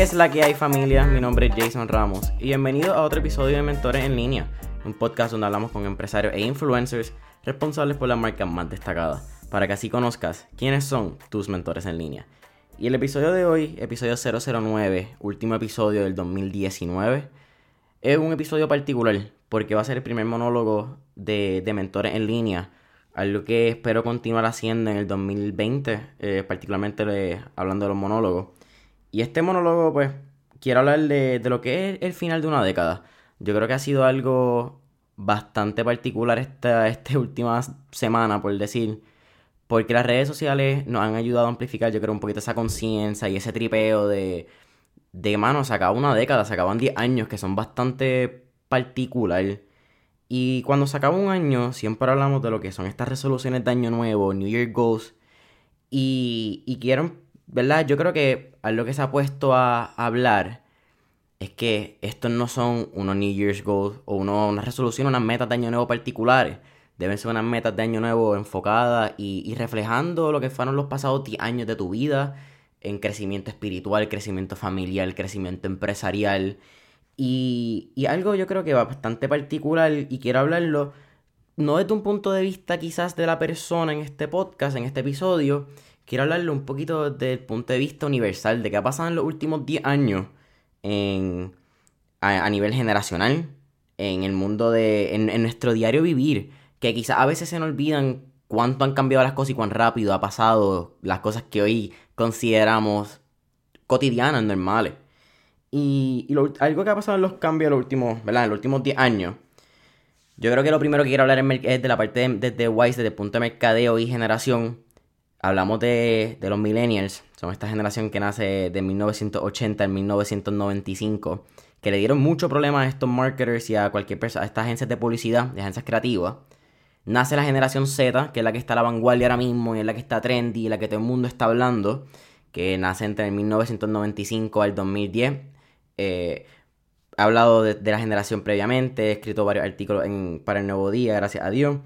¿Qué es la que hay familia? Mi nombre es Jason Ramos y bienvenido a otro episodio de Mentores en Línea, un podcast donde hablamos con empresarios e influencers responsables por las marcas más destacadas, para que así conozcas quiénes son tus mentores en línea. Y el episodio de hoy, episodio 009, último episodio del 2019, es un episodio particular porque va a ser el primer monólogo de, mentores en línea, algo que espero continuar haciendo en el 2020, eh, particularmente hablando de los monólogos. Y este monólogo, pues, quiero hablar de, lo que es el final de una década. Yo creo que ha sido algo bastante particular esta, esta última semana, por decir. Porque las redes sociales nos han ayudado a amplificar, yo creo, un poquito esa conciencia y ese tripeo de, de mano, se una década, se acaban 10 años, que son bastante particular. Y cuando se acaba un año, siempre hablamos de lo que son estas resoluciones de año nuevo, New Year Goals. Y, y quiero ¿verdad? Yo creo que a lo que se ha puesto a hablar es que estos no son unos New Year's Goals o una resolución, unas metas de año nuevo particulares. Deben ser unas metas de año nuevo enfocadas y, reflejando lo que fueron los pasados 10 años de tu vida en crecimiento espiritual, crecimiento familiar, crecimiento empresarial. Y, y algo yo creo que va bastante particular y quiero hablarlo no desde un punto de vista quizás de la persona en este podcast, en este episodio, quiero hablarle un poquito desde el punto de vista universal de qué ha pasado en los últimos 10 años en, a, nivel generacional, en el mundo de. En, nuestro diario vivir, que quizás a veces se nos olvidan cuánto han cambiado las cosas y cuán rápido ha pasado las cosas que hoy consideramos cotidianas, normales. Y, algo que ha pasado en los cambios en los últimos, ¿verdad? En los últimos 10 años. Yo creo que lo primero que quiero hablar es de la parte de, de, Wise, desde el punto de mercadeo y generación hablamos de, los millennials, son esta generación que nace de 1980 en 1995, que le dieron mucho problema a estos marketers y a cualquier persona, a estas agencias de publicidad, de agencias creativas. Nace la generación Z, que es la que está a la vanguardia ahora mismo y es la que está trendy y la que todo el mundo está hablando, que nace entre el 1995 al 2010. Eh, he hablado de, la generación previamente, he escrito varios artículos para el Nuevo Día, gracias a Dios.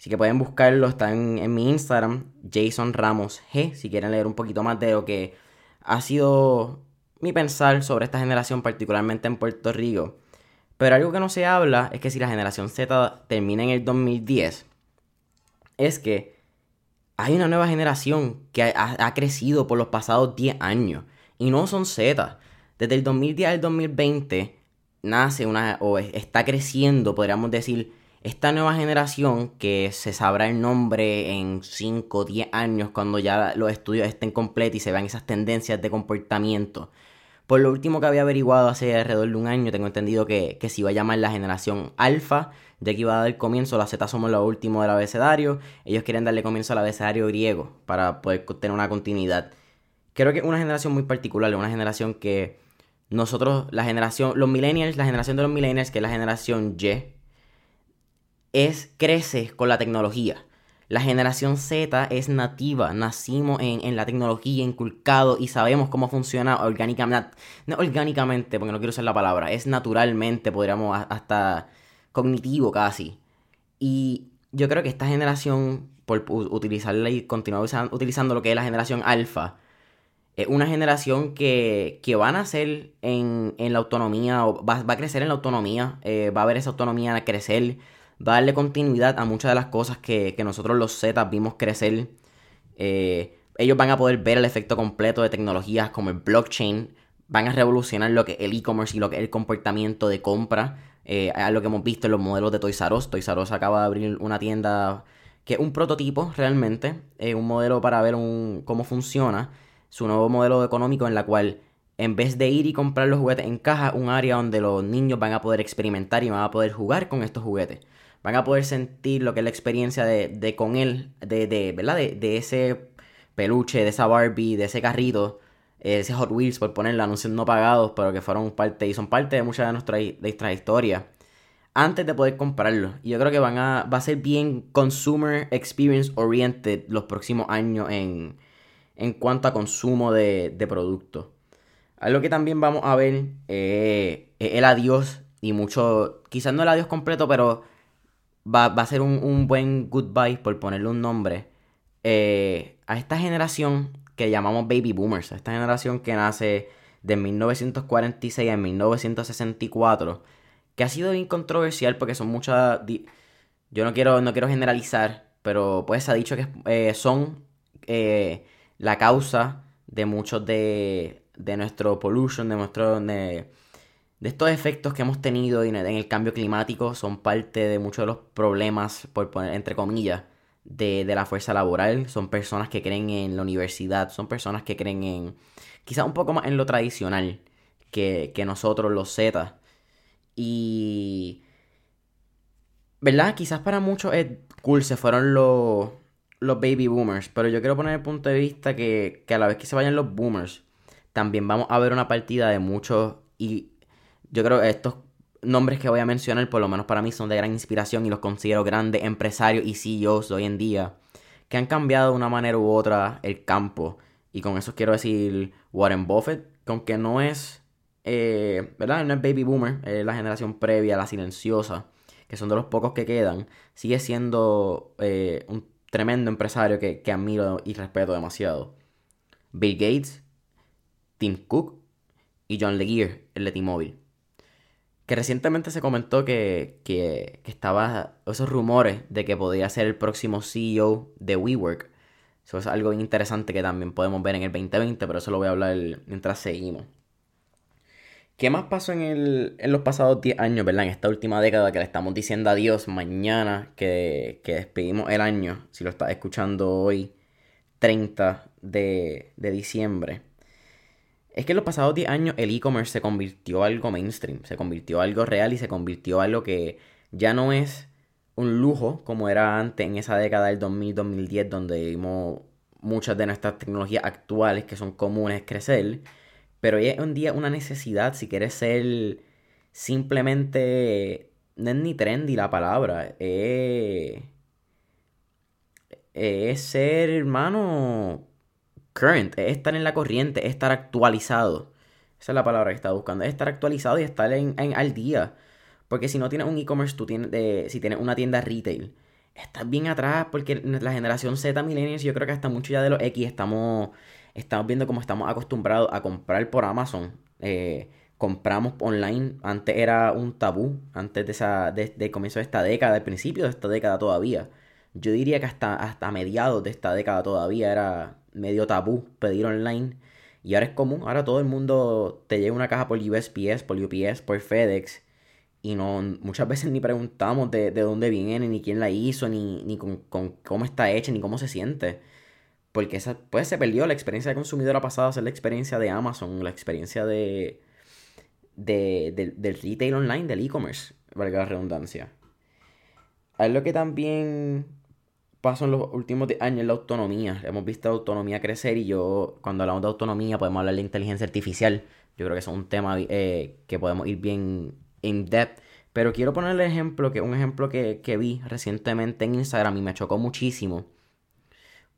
Así que pueden buscarlo, está en, mi Instagram, Jason Ramos G, si quieren leer un poquito más de lo que ha sido mi pensar sobre esta generación, particularmente en Puerto Rico. Pero algo que no se habla es que si la generación Z termina en el 2010, es que hay una nueva generación que ha, ha crecido por los pasados 10 años. Y no son Z. Desde el 2010 al 2020 nace una, o está creciendo, podríamos decir, esta nueva generación que se sabrá el nombre en 5 o 10 años cuando ya los estudios estén completos y se vean esas tendencias de comportamiento. Por lo último que había averiguado hace alrededor de un año, tengo entendido que, que se iba a llamar la generación alfa, de que iba a dar comienzo, la Z somos lo último del abecedario, ellos quieren darle comienzo al abecedario griego para poder tener una continuidad. Creo que es una generación muy particular, una generación que nosotros, la generación, los millennials, la generación de los millennials, que es la generación Y, es crece con la tecnología. La generación Z es nativa, nacimos en, la tecnología, inculcado y sabemos cómo funciona orgánicamente, no orgánicamente, porque no quiero usar la palabra, es naturalmente, podríamos hasta cognitivo casi. Y yo creo que esta generación, por utilizarla y continuar utilizando lo que es la generación alfa, es una generación que, que va a nacer en, la autonomía, o va, a crecer en la autonomía, eh, va a ver esa autonomía crecer va a darle continuidad a muchas de las cosas que, nosotros los Z vimos crecer. Eh, ellos van a poder ver el efecto completo de tecnologías como el blockchain, van a revolucionar lo que el e-commerce y lo que el comportamiento de compra. Eh, lo que hemos visto en los modelos de Toys R Us. Toys R Us acaba de abrir una tienda que es un prototipo realmente, es un modelo para ver cómo funciona, su nuevo modelo económico en la cual en vez de ir y comprar los juguetes en caja, un área donde los niños van a poder experimentar y van a poder jugar con estos juguetes van a poder sentir lo que es la experiencia de, con él, de, de ¿verdad? De, ese peluche, de esa Barbie, de ese carrito, eh, ese Hot Wheels, por ponerle anuncios no pagados, pero que fueron parte y son parte de muchas de nuestras nuestra historias, antes de poder comprarlo. Y yo creo que van a, va a ser bien consumer experience oriented los próximos años en, en cuanto a consumo de, de productos. Algo que también vamos a ver eh, el adiós y mucho, quizás no el adiós completo, pero va, a ser un, buen goodbye, por ponerle un nombre, eh, a esta generación que llamamos baby boomers, a esta generación que nace de 1946 a 1964, que ha sido bien controversial porque son muchas... Yo no quiero, no quiero generalizar, pero pues se ha dicho que eh, son eh, la causa de muchos de, de nuestro pollution, de nuestro... de estos efectos que hemos tenido en el cambio climático son parte de muchos de los problemas, por poner entre comillas, de, la fuerza laboral. Son personas que creen en la universidad, son personas que creen en quizás un poco más en lo tradicional que, nosotros, los Z. Y... ¿Verdad? Quizás para muchos es cool, se fueron los, los baby boomers, pero yo quiero poner el punto de vista que, que a la vez que se vayan los boomers, también vamos a ver una partida de muchos y yo creo que estos nombres que voy a mencionar, por lo menos para mí, son de gran inspiración y los considero grandes empresarios y CEOs de hoy en día, que han cambiado de una manera u otra el campo. Y con eso quiero decir Warren Buffett, que aunque no es, eh, ¿verdad? No es baby boomer, es la generación previa, la silenciosa, que son de los pocos que quedan, sigue siendo eh, un tremendo empresario que, que admiro y respeto demasiado. Bill Gates, Tim Cook y John Legear, el de T-Mobile que recientemente se comentó que, que, estaba esos rumores de que podía ser el próximo CEO de WeWork. Eso es algo interesante que también podemos ver en el 2020, pero eso lo voy a hablar mientras seguimos. ¿Qué más pasó en, el, en los pasados 10 años, verdad? En esta última década que le estamos diciendo adiós mañana, que, que despedimos el año, si lo estás escuchando hoy, 30 de, de diciembre. Es que en los pasados 10 años el e-commerce se convirtió algo mainstream, se convirtió algo real y se convirtió algo que ya no es un lujo como era antes en esa década del 2000-2010 donde vimos muchas de nuestras tecnologías actuales que son comunes crecer, pero hoy es un día una necesidad si quieres ser simplemente, no es ni trendy la palabra, es, es ser hermano current, es estar en la corriente, es estar actualizado. Esa es la palabra que estaba buscando. Es estar actualizado y estar en, al día. Porque si no tienes un e-commerce, de, si tienes una tienda retail, estás bien atrás porque la generación Z millennials, yo creo que hasta mucho ya de los X estamos, estamos viendo cómo estamos acostumbrados a comprar por Amazon. Eh, compramos online, antes era un tabú, antes de esa, de, comienzo de esta década, del principio de esta década todavía. Yo diría que hasta, hasta mediados de esta década todavía era medio tabú pedir online. Y ahora es común, ahora todo el mundo te lleva una caja por USPS, por UPS, por FedEx. Y no, muchas veces ni preguntamos de, dónde viene, ni quién la hizo, ni, ni con, cómo está hecha, ni cómo se siente. Porque esa, pues se perdió la experiencia de consumidora pasada, es la experiencia de Amazon, la experiencia de, de, del retail online, del e-commerce, valga la redundancia. Es lo que también paso en los últimos años la autonomía. Hemos visto la autonomía crecer y yo, cuando hablamos de autonomía, podemos hablar de inteligencia artificial. Yo creo que es un tema eh, que podemos ir bien in depth. Pero quiero ponerle ejemplo, que un ejemplo que, vi recientemente en Instagram y me chocó muchísimo.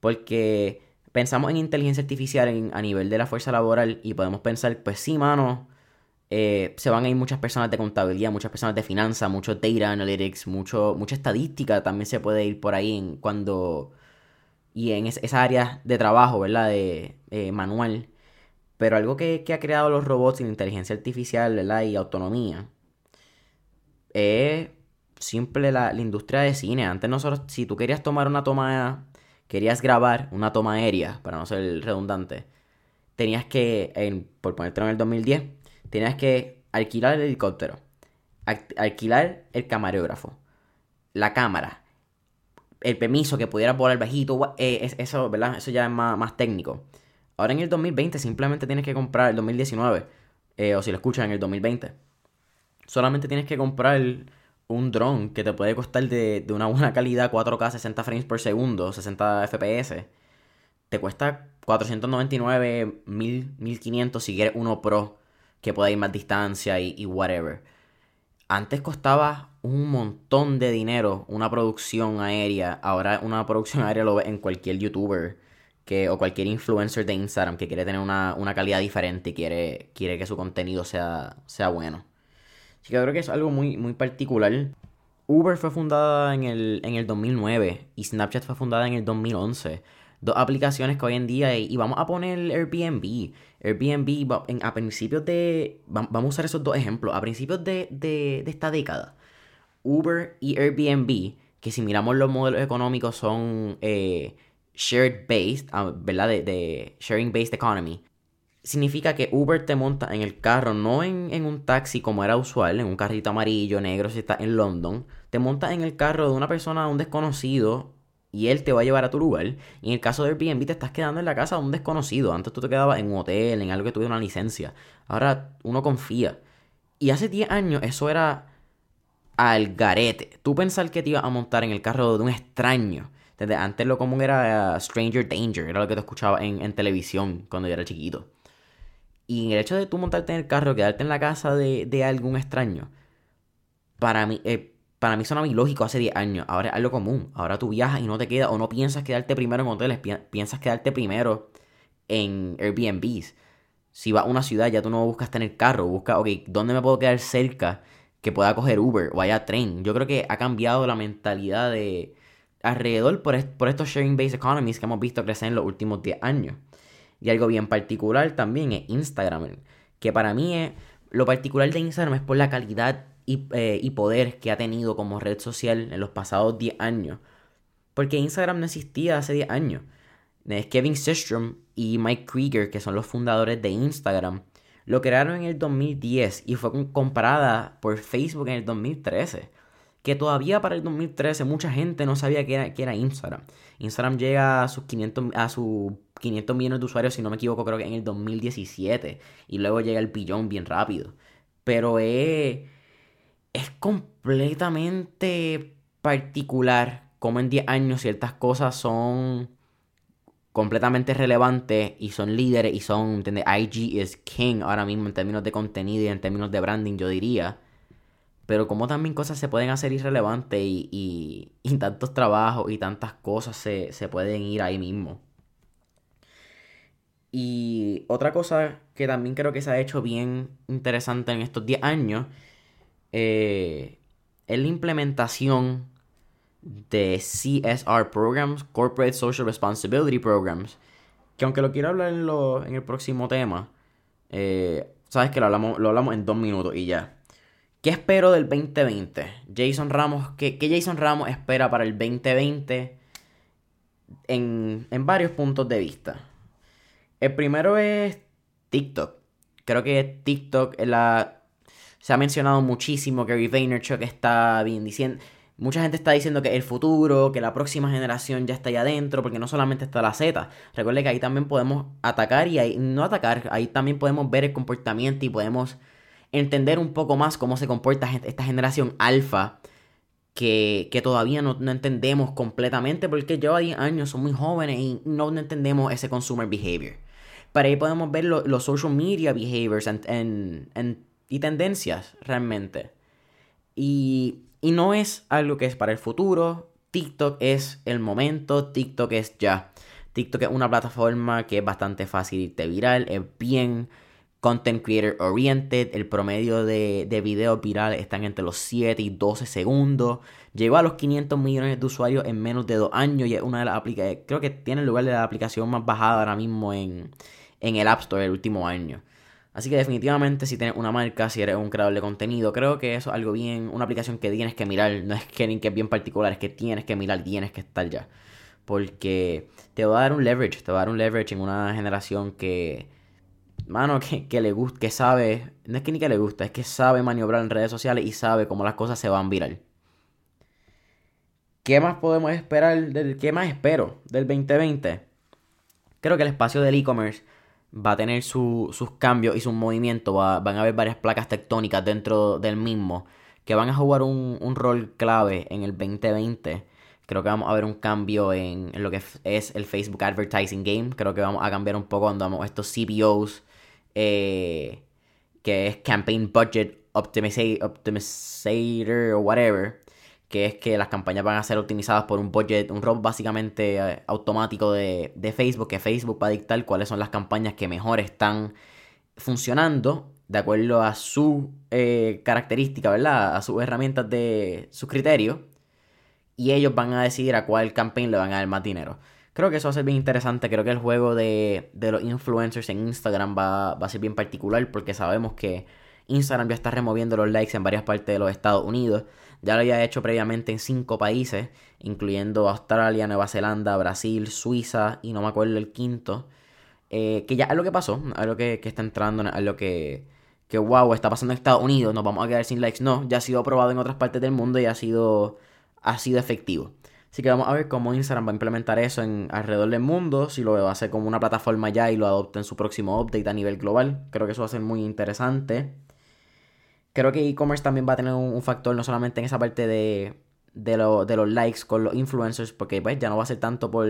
Porque pensamos en inteligencia artificial a nivel de la fuerza laboral y podemos pensar, pues sí, mano, eh, se van a ir muchas personas de contabilidad, muchas personas de finanzas, mucho data analytics, mucho, mucha estadística también se puede ir por ahí en cuando y en esa área de trabajo, ¿verdad? De manual. Pero algo que, ha creado los robots y la inteligencia artificial, ¿verdad? Y autonomía. Es simple la, industria de cine. Antes nosotros, si tú querías tomar una toma, querías grabar una toma aérea, para no ser redundante, tenías que, por ponerte en el 2010, tenías que alquilar el helicóptero, alquilar el camarógrafo, la cámara, el permiso que pudiera volar bajito, eh, eso, ¿verdad? Eso ya es más, técnico. Ahora en el 2020 simplemente tienes que comprar el 2019, eh, o si lo escuchas en el 2020, solamente tienes que comprar un dron que te puede costar de, de, una buena calidad, 4K, 60 frames por segundo, 60 FPS. Te cuesta 499, 1000, 1500 si quieres uno Pro que pueda ir más distancia y, whatever. Antes costaba un montón de dinero una producción aérea. Ahora una producción aérea lo ve en cualquier youtuber que, o cualquier influencer de Instagram que quiere tener una, calidad diferente y quiere, quiere que su contenido sea, sea bueno. Así que creo que es algo muy, muy particular. Uber fue fundada en el, en el 2009 y Snapchat fue fundada en el 2011. Dos aplicaciones que hoy en día, y, vamos a poner Airbnb. Airbnb, a principios de, vamos a usar esos dos ejemplos, a principios de, de, esta década, Uber y Airbnb, que si miramos los modelos económicos son eh, shared based, ah, ¿verdad? De, sharing based economy significa que Uber te monta en el carro, no en, un taxi como era usual, en un carrito amarillo, negro, si estás en London. Te monta en el carro de una persona, un desconocido, y él te va a llevar a tu lugar. Y en el caso de Airbnb te estás quedando en la casa de un desconocido. Antes tú te quedabas en un hotel, en algo que tuviera una licencia. Ahora uno confía. Y hace 10 años eso era al garete. Tú pensar que te ibas a montar en el carro de un extraño. Desde antes lo común era uh, Stranger Danger, era lo que te escuchaba en, en televisión cuando yo era chiquito. Y el hecho de tú montarte en el carro, quedarte en la casa de, algún extraño, para mí, eh, para mí suena ilógico hace 10 años. Ahora es algo común. Ahora tú viajas y no te quedas, o no piensas quedarte primero en hoteles, piensas quedarte primero en Airbnbs. Si vas a una ciudad, ya tú no buscas tener carro, buscas, ok, ¿dónde me puedo quedar cerca que pueda coger Uber o haya tren? Yo creo que ha cambiado la mentalidad de alrededor por, por estos sharing-based economies que hemos visto crecer en los últimos 10 años. Y algo bien particular también es Instagram, que para mí es, lo particular de Instagram es por la calidad eh, y, poder que ha tenido como red social en los pasados 10 años. Porque Instagram no existía hace 10 años. Kevin Systrom y Mike Krieger, que son los fundadores de Instagram, lo crearon en el 2010 y fue comparada por Facebook en el 2013 que todavía para el 2013 mucha gente no sabía que era, que era Instagram. Instagram llega a sus 500, a sus 500 millones de usuarios, si no me equivoco, creo que en el 2017. Y luego llega el billón bien rápido. Pero es, es completamente particular como en 10 años ciertas cosas son completamente relevantes y son líderes y son, ¿entiendes? IG is king ahora mismo en términos de contenido y en términos de branding, yo diría pero como también cosas se pueden hacer irrelevantes y, y, tantos trabajos y tantas cosas se, pueden ir ahí mismo. Y otra cosa que también creo que se ha hecho bien interesante en estos 10 años eh, es la implementación de CSR programs, Corporate Social Responsibility Programs, que aunque lo quiero hablar en, en el próximo tema, eh, sabes que lo hablamos, lo hablamos en dos minutos y ya. ¿Qué espero del 2020? Jason Ramos, ¿qué, Jason Ramos espera para el 2020 en, varios puntos de vista? El primero es TikTok. Creo que TikTok la, se ha mencionado muchísimo. Gary Vaynerchuk está bien diciendo. Mucha gente está diciendo que el futuro, que la próxima generación ya está ahí adentro, porque no solamente está la Z. Recuerde que ahí también podemos atacar y ahí no atacar, ahí también podemos ver el comportamiento y podemos entender un poco más cómo se comporta esta generación alfa que, todavía no, entendemos completamente porque lleva 10 años, son muy jóvenes y no entendemos ese consumer behavior. Para ahí podemos ver los social media behaviors y tendencias realmente. Y, y no es algo que es para el futuro. TikTok es el momento, TikTok es ya. TikTok es una plataforma que es bastante fácil de viral, es bien content creator oriented. El promedio de, de videos virales están entre los 7 y 12 segundos. Llegó a los 500 millones de usuarios en menos de dos años y es una de las aplicaciones, creo que tiene el lugar de la aplicación más bajada ahora mismo en, el App Store el último año. Así que definitivamente si tienes una marca, si eres un creador de contenido, creo que eso es algo bien, una aplicación que tienes que mirar, no es que, que es bien particular, es que tienes que mirar, tienes que estar ya. Porque te va a dar un leverage, te va a dar un leverage en una generación que mano, que, le gusta, que sabe, no es que ni que le gusta, es que sabe maniobrar en redes sociales y sabe cómo las cosas se van viral. ¿Qué más podemos esperar? Del, ¿Qué más espero del 2020? Creo que el espacio del e-commerce va a tener sus cambios y sus movimientos. van a haber varias placas tectónicas dentro del mismo que van a jugar un, rol clave en el 2020. Creo que vamos a ver un cambio en, lo que es el Facebook Advertising Game. Creo que vamos a cambiar un poco cuando vamos estos CPOs eh, que es Campaign Budget Optimizator o whatever, que es que las campañas van a ser optimizadas por un budget, un robot básicamente eh, automático de, Facebook, que Facebook va a dictar cuáles son las campañas que mejor están funcionando de acuerdo a su eh, característica, ¿verdad? A sus herramientas de sus criterios. Y ellos van a decidir a cuál campaign le van a dar más dinero. Creo que eso va a ser bien interesante. Creo que el juego de, de los influencers en Instagram va, va a ser bien particular porque sabemos que Instagram ya está removiendo los likes en varias partes de los Estados Unidos. Ya lo había hecho previamente en cinco países, incluyendo Australia, Nueva Zelanda, Brasil, Suiza y no me acuerdo el quinto. Eh, que ya es lo que pasó, es lo que, está entrando, es lo que, que wow, está pasando en Estados Unidos, nos vamos a quedar sin likes. No, ya ha sido aprobado en otras partes del mundo y ha sido, ha sido efectivo. Así que vamos a ver cómo Instagram va a implementar eso en alrededor del mundo, si lo va a hacer como una plataforma ya y lo adopta en su próximo update a nivel global. Creo que eso va a ser muy interesante. Creo que e-commerce también va a tener un, factor no solamente en esa parte de, de, de, los likes con los influencers, porque pues ya no va a ser tanto por...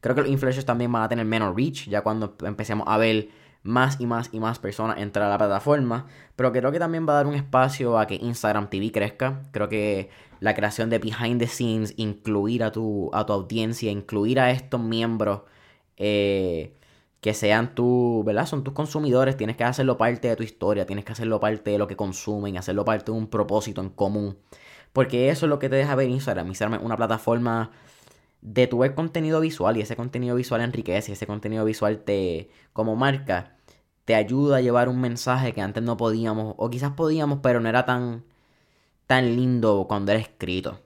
Creo que los influencers también van a tener menos reach, ya cuando empecemos a ver más y más y más personas entrar a la plataforma. Pero creo que también va a dar un espacio a que Instagram TV crezca. Creo que la creación de behind the scenes, incluir a tu, a tu audiencia, incluir a estos miembros. Eh, que sean tu, ¿verdad? Son tus consumidores, tienes que hacerlo parte de tu historia, tienes que hacerlo parte de lo que consumen, hacerlo parte de un propósito en común. Porque eso es lo que te deja ver Instagram. Instagram es una plataforma de tu ver contenido visual y ese contenido visual enriquece, ese contenido visual te, como marca, te ayuda a llevar un mensaje que antes no podíamos, o quizás podíamos, pero no era tan, tan lindo cuando era escrito.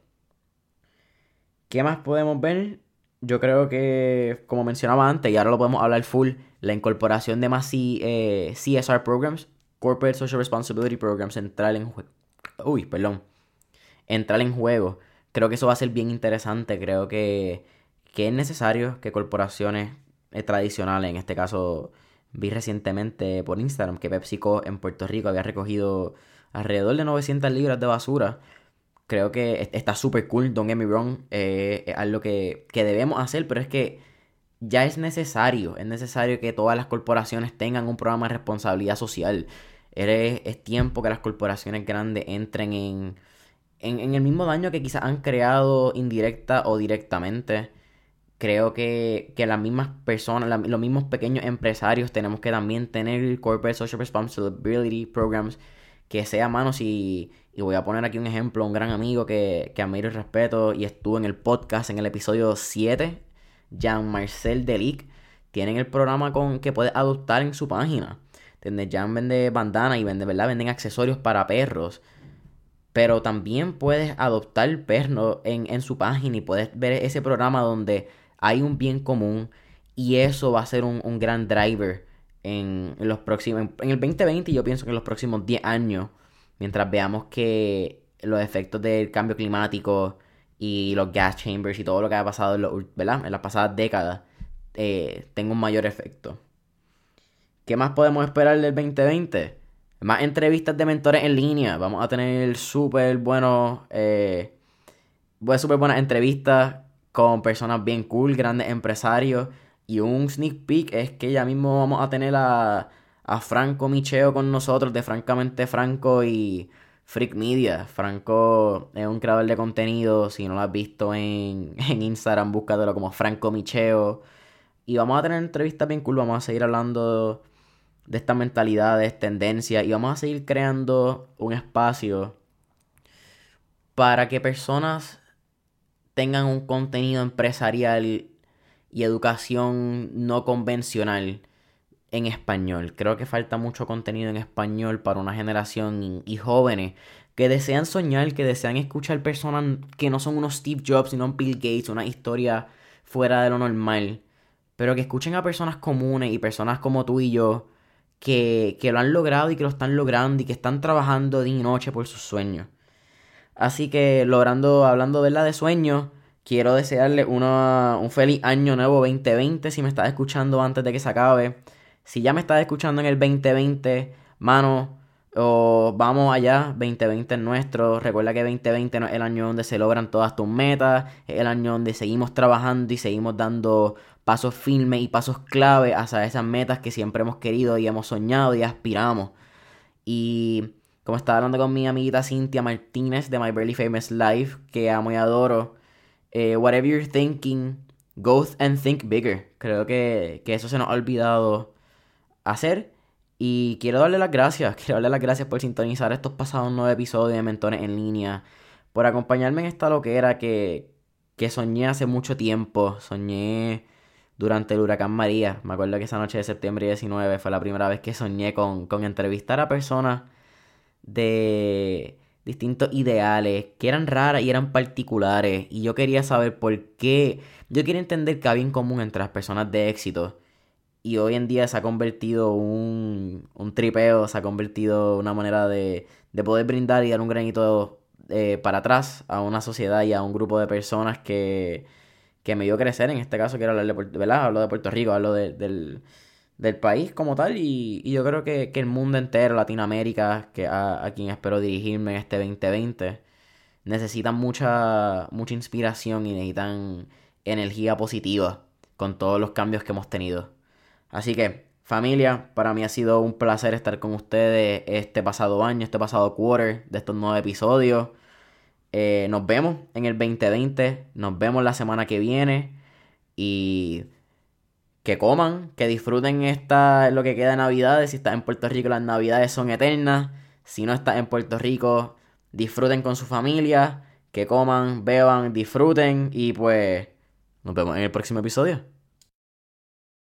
¿Qué más podemos ver? Yo creo que, como mencionaba antes, y ahora lo podemos hablar full, la incorporación de más eh, CSR programs, Corporate Social Responsibility Programs, entrar en juego. Uy, perdón. Entrar en juego. Creo que eso va a ser bien interesante. Creo que, que es necesario que corporaciones eh, tradicionales, en este caso vi recientemente por Instagram que PepsiCo en Puerto Rico había recogido alrededor de 900 libras de basura creo que está súper cool, don't get me wrong, eh, es algo que, debemos hacer, pero es que ya es necesario, es necesario que todas las corporaciones tengan un programa de responsabilidad social. Es, tiempo que las corporaciones grandes entren en, en, el mismo daño que quizás han creado indirecta o directamente. Creo que, las mismas personas, los mismos pequeños empresarios tenemos que también tener corporate social responsibility programs que sea manos y y voy a poner aquí un ejemplo, un gran amigo que, que admiro y respeto y estuvo en el podcast en el episodio 7, Jean-Marcel Delic. Tienen el programa con que puedes adoptar en su página. Donde Jean vende bandana y vende, ¿verdad? Venden accesorios para perros. Pero también puedes adoptar perro en, en su página y puedes ver ese programa donde hay un bien común. Y eso va a ser un, un gran driver en, los próximos. En, el 2020 yo pienso que en los próximos 10 años mientras veamos que los efectos del cambio climático y los gas chambers y todo lo que ha pasado en, en las pasadas décadas eh, tenga un mayor efecto. ¿Qué más podemos esperar del 2020? Más entrevistas de mentores en línea. Vamos a tener súper buenos, eh, súper buenas entrevistas con personas bien cool, grandes empresarios. Y un sneak peek es que ya mismo vamos a tener a a Franco Micheo con nosotros de Francamente Franco y Freak Media. Franco es un creador de contenido, si no lo has visto en, en Instagram, búscatelo como Franco Micheo. Y vamos a tener entrevistas bien cool, vamos a seguir hablando de estas mentalidades, tendencias y vamos a seguir creando un espacio para que personas tengan un contenido empresarial y educación no convencional en español. Creo que falta mucho contenido en español para una generación y, jóvenes que desean soñar, que desean escuchar personas que no son unos Steve Jobs, sino Bill Gates, una historia fuera de lo normal. Pero que escuchen a personas comunes y personas como tú y yo que, que lo han logrado y que lo están logrando y que están trabajando día y noche por sus sueños. Así que logrando, hablando ¿verdad? de sueños, quiero desearle un feliz año nuevo 2020 si me estás escuchando antes de que se acabe. Si ya me estás escuchando en el 2020, mano, o vamos allá, 2020 es nuestro. Recuerda que 2020 no es el año donde se logran todas tus metas, es el año donde seguimos trabajando y seguimos dando pasos firmes y pasos clave hacia esas metas que siempre hemos querido y hemos soñado y aspiramos. Y como estaba hablando con mi amiguita Cintia Martínez de My Barely Famous Life, que amo y adoro, eh, whatever you're thinking, go and think bigger. Creo que, que eso se nos ha olvidado hacer. Y quiero darle las gracias, quiero darle las gracias por sintonizar estos pasados nueve episodios de Mentores en línea, por acompañarme en esta loquera que, que soñé hace mucho tiempo. Soñé durante el huracán María. Me acuerdo que esa noche de septiembre 19 fue la primera vez que soñé con, con entrevistar a personas de distintos ideales que eran raras y eran particulares. Y yo quería saber por qué. Yo quería entender qué había en común entre las personas de éxito. Y hoy en día se ha convertido un, un tripeo, se ha convertido una manera de, de poder brindar y dar un granito eh, para atrás a una sociedad y a un grupo de personas que, que me dio crecer. En este caso quiero hablar de, ¿verdad? Hablo de Puerto Rico, hablo del, del país como tal y, yo creo que, el mundo entero, Latinoamérica, a, quien espero dirigirme en este 2020, necesitan mucha, mucha inspiración y necesitan energía positiva con todos los cambios que hemos tenido. Así que, familia, para mí ha sido un placer estar con ustedes este pasado año, este pasado quarter de estos nuevos episodios. Eh, nos vemos en el 2020, nos vemos la semana que viene y que coman, que disfruten esta, lo que queda de Navidades. Si estás en Puerto Rico, las Navidades son eternas. Si no estás en Puerto Rico, disfruten con su familia, que coman, beban, disfruten y pues nos vemos en el próximo episodio.